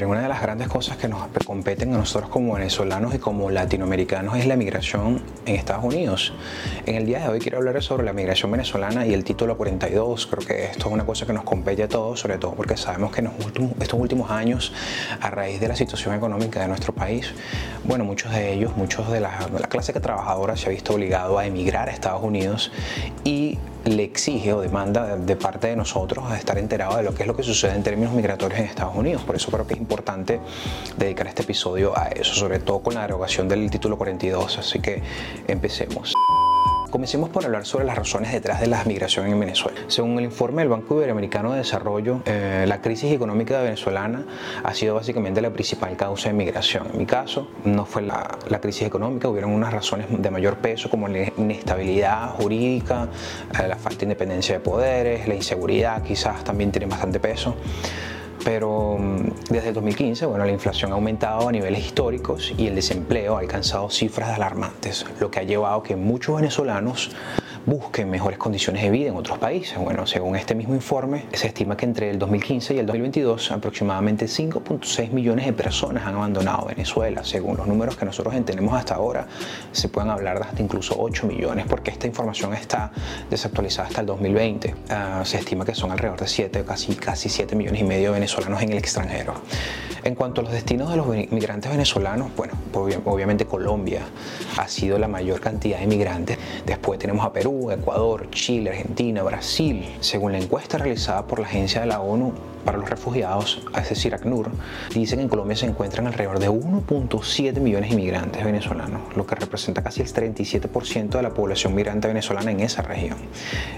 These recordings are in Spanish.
una de las grandes cosas que nos competen a nosotros como venezolanos y como latinoamericanos es la migración en Estados Unidos. En el día de hoy quiero hablar sobre la migración venezolana y el título 42. Creo que esto es una cosa que nos compete a todos, sobre todo porque sabemos que en estos últimos años, a raíz de la situación económica de nuestro país, bueno, muchos de ellos, muchos de la, la clase trabajadora se ha visto obligado a emigrar a Estados Unidos y le exige o demanda de parte de nosotros a estar enterado de lo que es lo que sucede en términos migratorios en Estados Unidos. Por eso creo que es importante dedicar este episodio a eso, sobre todo con la derogación del título 42. Así que empecemos. Comencemos por hablar sobre las razones detrás de la migración en Venezuela. Según el informe del Banco Iberoamericano de Desarrollo, eh, la crisis económica venezolana ha sido básicamente la principal causa de migración. En mi caso, no fue la, la crisis económica, hubieron unas razones de mayor peso como la inestabilidad jurídica, eh, la falta de independencia de poderes, la inseguridad quizás también tiene bastante peso pero mm, desde el 2015, bueno, la inflación ha aumentado a niveles históricos y el desempleo ha alcanzado cifras alarmantes, lo que ha llevado a que muchos venezolanos busquen mejores condiciones de vida en otros países. Bueno, según este mismo informe, se estima que entre el 2015 y el 2022 aproximadamente 5.6 millones de personas han abandonado Venezuela. Según los números que nosotros tenemos hasta ahora, se pueden hablar de hasta incluso 8 millones, porque esta información está desactualizada hasta el 2020. Ah, se estima que son alrededor de 7, casi, casi 7 millones y medio de venezolanos en el extranjero. En cuanto a los destinos de los migrantes venezolanos, bueno, obviamente Colombia ha sido la mayor cantidad de migrantes. Después tenemos a Perú, Ecuador, Chile, Argentina, Brasil. Según la encuesta realizada por la Agencia de la ONU para los Refugiados, es decir, ACNUR, dicen que en Colombia se encuentran alrededor de 1.7 millones de inmigrantes venezolanos, lo que representa casi el 37% de la población migrante venezolana en esa región.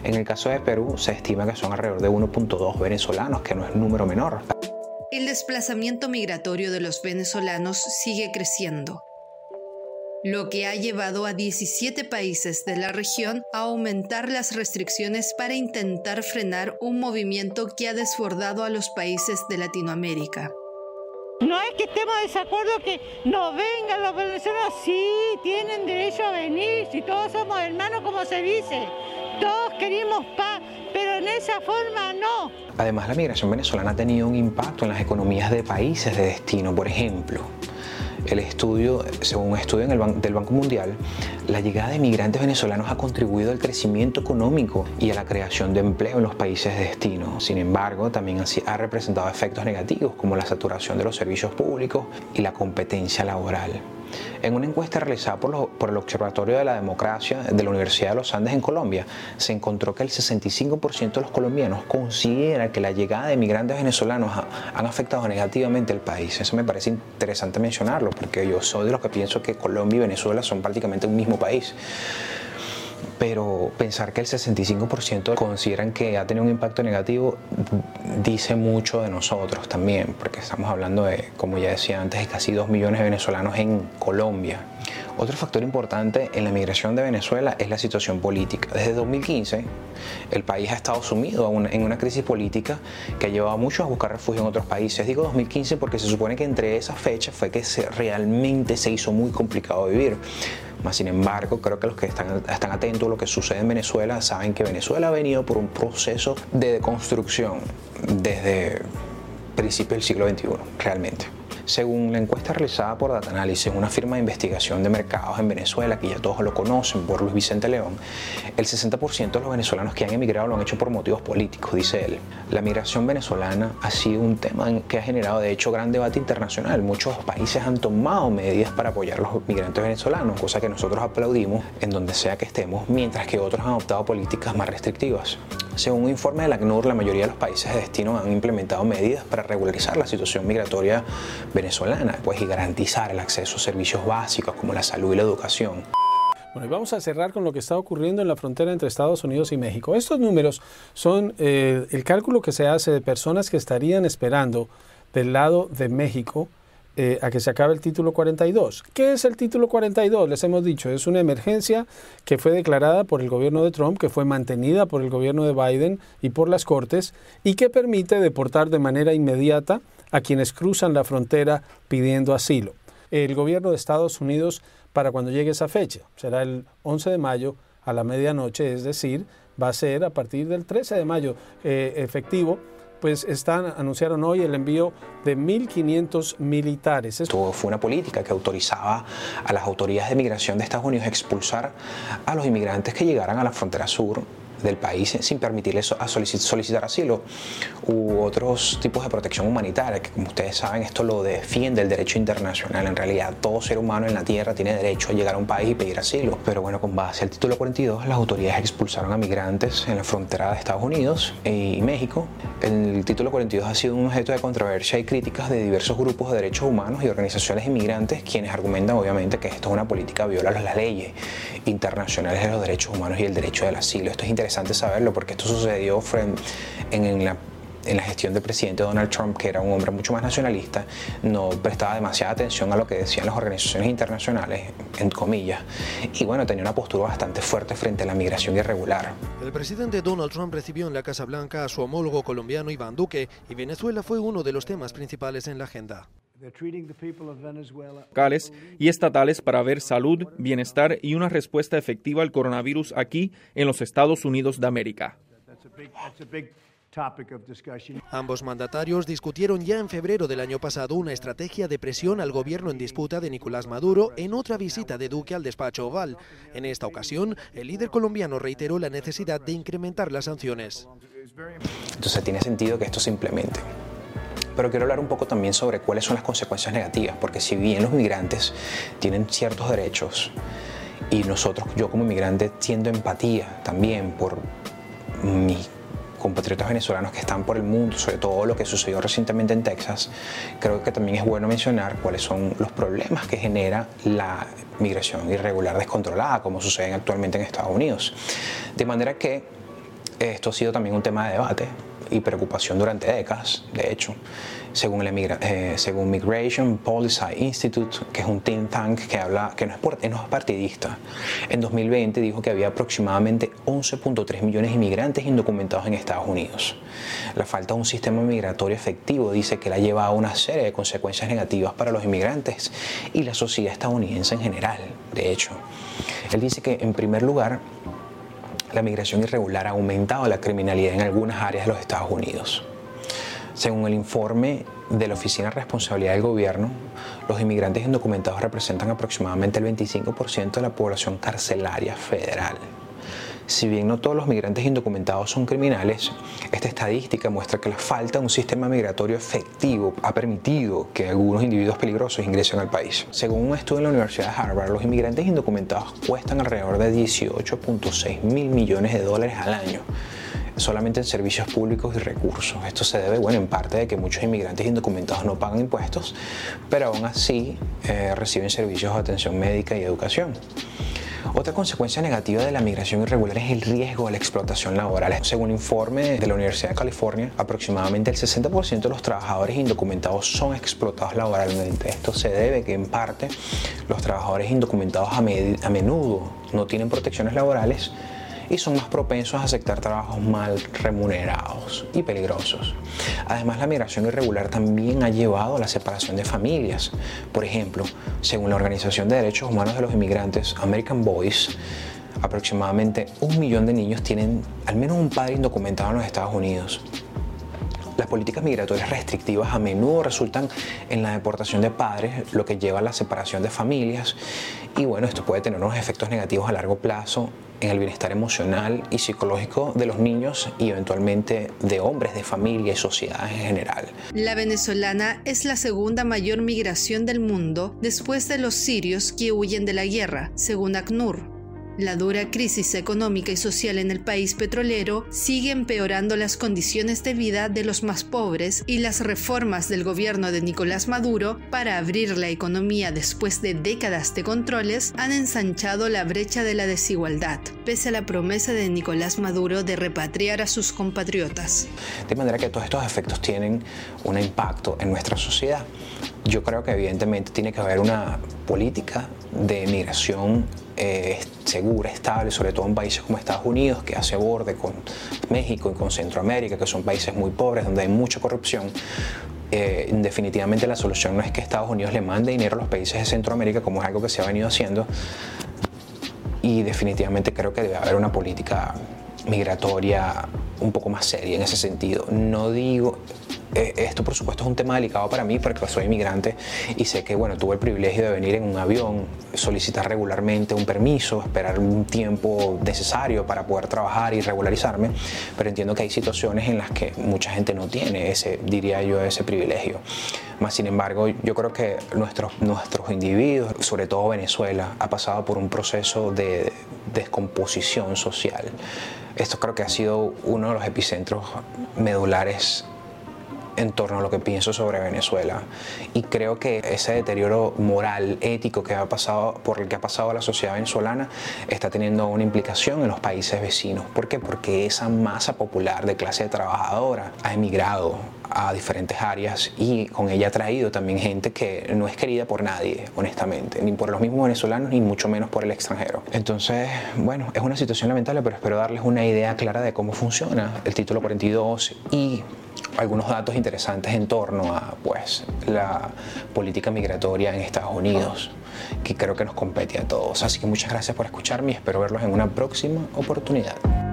En el caso de Perú, se estima que son alrededor de 1.2 venezolanos, que no es número menor. El desplazamiento migratorio de los venezolanos sigue creciendo lo que ha llevado a 17 países de la región a aumentar las restricciones para intentar frenar un movimiento que ha desbordado a los países de Latinoamérica. No es que estemos de desacuerdo que no vengan los venezolanos, sí, tienen derecho a venir, si todos somos hermanos como se dice, todos queremos paz, pero en esa forma no. Además, la migración venezolana ha tenido un impacto en las economías de países de destino, por ejemplo. El estudio, según un estudio del Banco Mundial, la llegada de migrantes venezolanos ha contribuido al crecimiento económico y a la creación de empleo en los países de destino. Sin embargo, también ha representado efectos negativos como la saturación de los servicios públicos y la competencia laboral. En una encuesta realizada por, el Observatorio de la Democracia de la Universidad de los Andes en Colombia, se encontró que el 65% de los colombianos considera que la llegada de migrantes venezolanos han afectado negativamente al país. Eso me parece interesante mencionarlo, porque yo soy de los que pienso que Colombia y Venezuela son prácticamente un mismo país pero pensar que el 65% consideran que ha tenido un impacto negativo dice mucho de nosotros también, porque estamos hablando de, como ya decía antes, de casi 2 millones de venezolanos en Colombia. Otro factor importante en la migración de Venezuela es la situación política. Desde 2015, el país ha estado sumido en una crisis política que ha llevado a muchos a buscar refugio en otros países. Digo 2015 porque se supone que entre esas fechas fue que realmente se hizo muy complicado vivir. Más sin embargo, creo que los que están, están atentos a lo que sucede en Venezuela saben que Venezuela ha venido por un proceso de deconstrucción desde principios del siglo XXI, realmente. Según la encuesta realizada por Data Analysis, una firma de investigación de mercados en Venezuela, que ya todos lo conocen por Luis Vicente León, el 60% de los venezolanos que han emigrado lo han hecho por motivos políticos, dice él. La migración venezolana ha sido un tema que ha generado de hecho gran debate internacional. Muchos países han tomado medidas para apoyar a los migrantes venezolanos, cosa que nosotros aplaudimos en donde sea que estemos, mientras que otros han adoptado políticas más restrictivas. Según un informe de la ACNUR, la mayoría de los países de destino han implementado medidas para regularizar la situación migratoria venezolana pues, y garantizar el acceso a servicios básicos como la salud y la educación. Bueno, y vamos a cerrar con lo que está ocurriendo en la frontera entre Estados Unidos y México. Estos números son eh, el cálculo que se hace de personas que estarían esperando del lado de México eh, a que se acabe el título 42. ¿Qué es el título 42? Les hemos dicho, es una emergencia que fue declarada por el gobierno de Trump, que fue mantenida por el gobierno de Biden y por las Cortes, y que permite deportar de manera inmediata a quienes cruzan la frontera pidiendo asilo. El gobierno de Estados Unidos, para cuando llegue esa fecha, será el 11 de mayo a la medianoche, es decir, va a ser a partir del 13 de mayo eh, efectivo pues están, anunciaron hoy el envío de 1.500 militares. Esto fue una política que autorizaba a las autoridades de migración de Estados Unidos a expulsar a los inmigrantes que llegaran a la frontera sur del país sin permitirles a solicitar asilo u otros tipos de protección humanitaria, que como ustedes saben esto lo defiende el derecho internacional. En realidad todo ser humano en la tierra tiene derecho a llegar a un país y pedir asilo. Pero bueno, con base al título 42, las autoridades expulsaron a migrantes en la frontera de Estados Unidos y México. El título 42 ha sido un objeto de controversia y críticas de diversos grupos de derechos humanos y organizaciones inmigrantes quienes argumentan obviamente que esto es una política viola las leyes internacionales de los derechos humanos y el derecho del asilo. Esto es interesante interesante saberlo porque esto sucedió en, en la en la gestión del presidente Donald Trump, que era un hombre mucho más nacionalista, no prestaba demasiada atención a lo que decían las organizaciones internacionales, en comillas, y bueno, tenía una postura bastante fuerte frente a la migración irregular. El presidente Donald Trump recibió en la Casa Blanca a su homólogo colombiano Iván Duque y Venezuela fue uno de los temas principales en la agenda locales y estatales para ver salud, bienestar y una respuesta efectiva al coronavirus aquí en los Estados Unidos de América. Ambos mandatarios discutieron ya en febrero del año pasado una estrategia de presión al gobierno en disputa de Nicolás Maduro en otra visita de Duque al despacho oval. En esta ocasión, el líder colombiano reiteró la necesidad de incrementar las sanciones. Entonces tiene sentido que esto se implemente. Pero quiero hablar un poco también sobre cuáles son las consecuencias negativas, porque si bien los migrantes tienen ciertos derechos y nosotros, yo como inmigrante, siento empatía también por mis compatriotas venezolanos que están por el mundo, sobre todo lo que sucedió recientemente en Texas, creo que también es bueno mencionar cuáles son los problemas que genera la migración irregular descontrolada, como sucede actualmente en Estados Unidos. De manera que esto ha sido también un tema de debate y preocupación durante décadas, de hecho, según, el eh, según Migration Policy Institute, que es un think tank que habla, que no es, no es partidista, en 2020 dijo que había aproximadamente 11.3 millones de inmigrantes indocumentados en Estados Unidos. La falta de un sistema migratorio efectivo dice que la lleva a una serie de consecuencias negativas para los inmigrantes y la sociedad estadounidense en general, de hecho. Él dice que, en primer lugar, la migración irregular ha aumentado la criminalidad en algunas áreas de los Estados Unidos. Según el informe de la Oficina de Responsabilidad del Gobierno, los inmigrantes indocumentados representan aproximadamente el 25% de la población carcelaria federal. Si bien no todos los migrantes indocumentados son criminales, esta estadística muestra que la falta de un sistema migratorio efectivo ha permitido que algunos individuos peligrosos ingresen al país. Según un estudio en la Universidad de Harvard, los inmigrantes indocumentados cuestan alrededor de 18.6 mil millones de dólares al año solamente en servicios públicos y recursos. Esto se debe, bueno, en parte de que muchos inmigrantes indocumentados no pagan impuestos, pero aún así eh, reciben servicios de atención médica y educación. Otra consecuencia negativa de la migración irregular es el riesgo de la explotación laboral. Según un informe de la Universidad de California, aproximadamente el 60% de los trabajadores indocumentados son explotados laboralmente. Esto se debe que en parte los trabajadores indocumentados a, a menudo no tienen protecciones laborales y son más propensos a aceptar trabajos mal remunerados y peligrosos. Además, la migración irregular también ha llevado a la separación de familias. Por ejemplo, según la Organización de Derechos Humanos de los Inmigrantes, American Boys, aproximadamente un millón de niños tienen al menos un padre indocumentado en los Estados Unidos. Las políticas migratorias restrictivas a menudo resultan en la deportación de padres, lo que lleva a la separación de familias y bueno, esto puede tener unos efectos negativos a largo plazo en el bienestar emocional y psicológico de los niños y eventualmente de hombres, de familia y sociedad en general. La venezolana es la segunda mayor migración del mundo después de los sirios que huyen de la guerra, según ACNUR. La dura crisis económica y social en el país petrolero sigue empeorando las condiciones de vida de los más pobres y las reformas del gobierno de Nicolás Maduro para abrir la economía después de décadas de controles han ensanchado la brecha de la desigualdad, pese a la promesa de Nicolás Maduro de repatriar a sus compatriotas. De manera que todos estos efectos tienen un impacto en nuestra sociedad. Yo creo que evidentemente tiene que haber una política de migración eh, segura, estable, sobre todo en países como Estados Unidos, que hace borde con México y con Centroamérica, que son países muy pobres, donde hay mucha corrupción. Eh, definitivamente la solución no es que Estados Unidos le mande dinero a los países de Centroamérica, como es algo que se ha venido haciendo, y definitivamente creo que debe haber una política migratoria un poco más seria en ese sentido. No digo, esto por supuesto es un tema delicado para mí porque soy inmigrante y sé que bueno, tuve el privilegio de venir en un avión, solicitar regularmente un permiso, esperar un tiempo necesario para poder trabajar y regularizarme, pero entiendo que hay situaciones en las que mucha gente no tiene ese, diría yo, ese privilegio. Más sin embargo, yo creo que nuestros, nuestros individuos, sobre todo Venezuela, ha pasado por un proceso de descomposición social. Esto creo que ha sido uno de los epicentros medulares en torno a lo que pienso sobre Venezuela. Y creo que ese deterioro moral, ético que ha pasado, por el que ha pasado la sociedad venezolana está teniendo una implicación en los países vecinos. ¿Por qué? Porque esa masa popular de clase trabajadora ha emigrado a diferentes áreas y con ella ha traído también gente que no es querida por nadie, honestamente, ni por los mismos venezolanos, ni mucho menos por el extranjero. Entonces, bueno, es una situación lamentable, pero espero darles una idea clara de cómo funciona el título 42 y algunos datos interesantes en torno a pues, la política migratoria en Estados Unidos, que creo que nos compete a todos. Así que muchas gracias por escucharme y espero verlos en una próxima oportunidad.